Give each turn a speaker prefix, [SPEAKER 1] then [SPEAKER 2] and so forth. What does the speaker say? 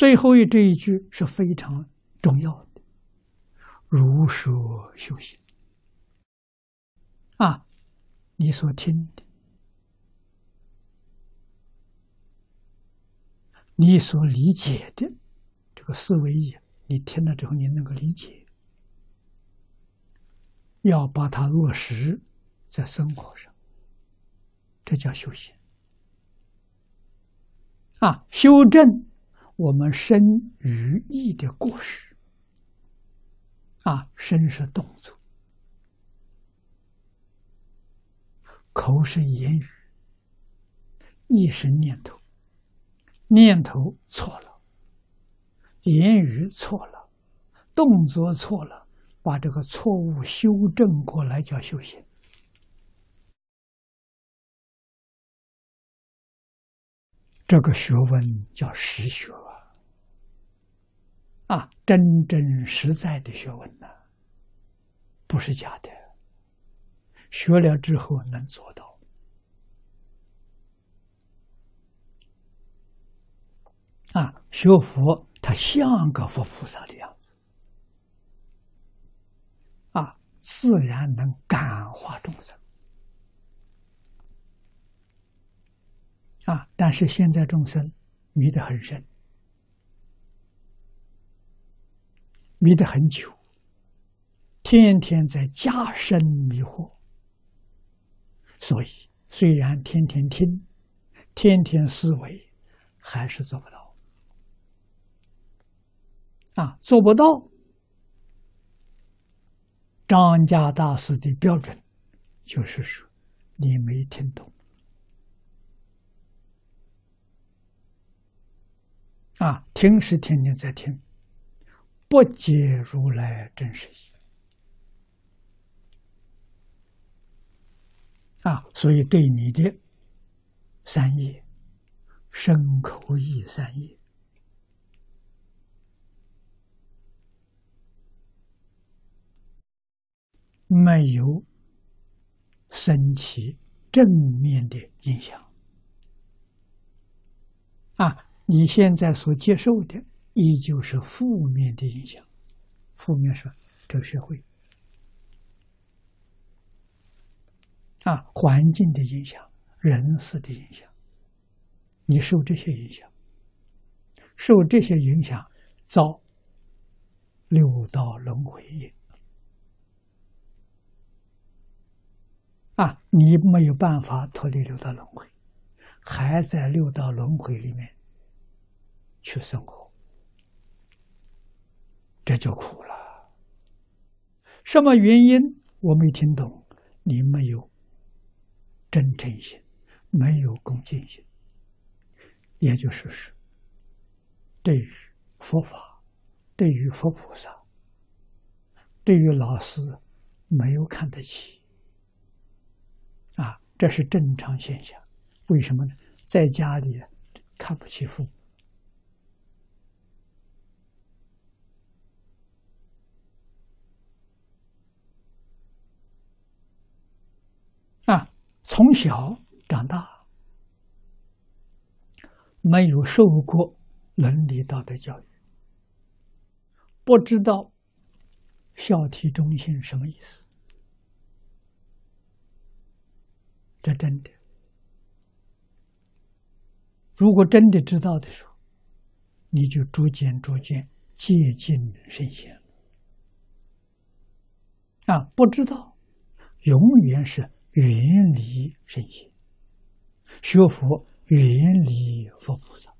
[SPEAKER 1] 最后一这一句是非常重要的，如说修行啊，你所听的，你所理解的这个思维意，你听了之后，你能够理解，要把它落实在生活上，这叫修行啊，修正。我们身与意的过失，啊，身是动作，口是言语，意是念头，念头错了，言语错了，动作错了，把这个错误修正过来叫修行。这个学问叫实学。啊，真真实在的学问呢，不是假的。学了之后能做到。啊，学佛他像个佛菩萨的样子，啊，自然能感化众生。啊，但是现在众生迷得很深。迷得很久，天天在加深迷惑，所以虽然天天听，天天思维，还是做不到。啊，做不到。张家大师的标准就是说，你没听懂。啊，听是天天在听。不解如来真实义啊，所以对你的三业、身口意三业没有升起正面的影响啊，你现在所接受的。依旧是负面的影响，负面是这个社会。啊，环境的影响，人事的影响，你受这些影响，受这些影响，遭六道轮回业。啊，你没有办法脱离六道轮回，还在六道轮回里面去生活。这就苦了。什么原因？我没听懂。你没有真诚心，没有恭敬心，也就是说，对于佛法，对于佛菩萨，对于老师，没有看得起。啊，这是正常现象。为什么呢？在家里看不起父母。啊，从小长大，没有受过伦理道德教育，不知道孝悌忠信什么意思。这真的，如果真的知道的时候，你就逐渐逐渐接近圣贤。啊，不知道，永远是。远离身心，学佛远离佛菩萨。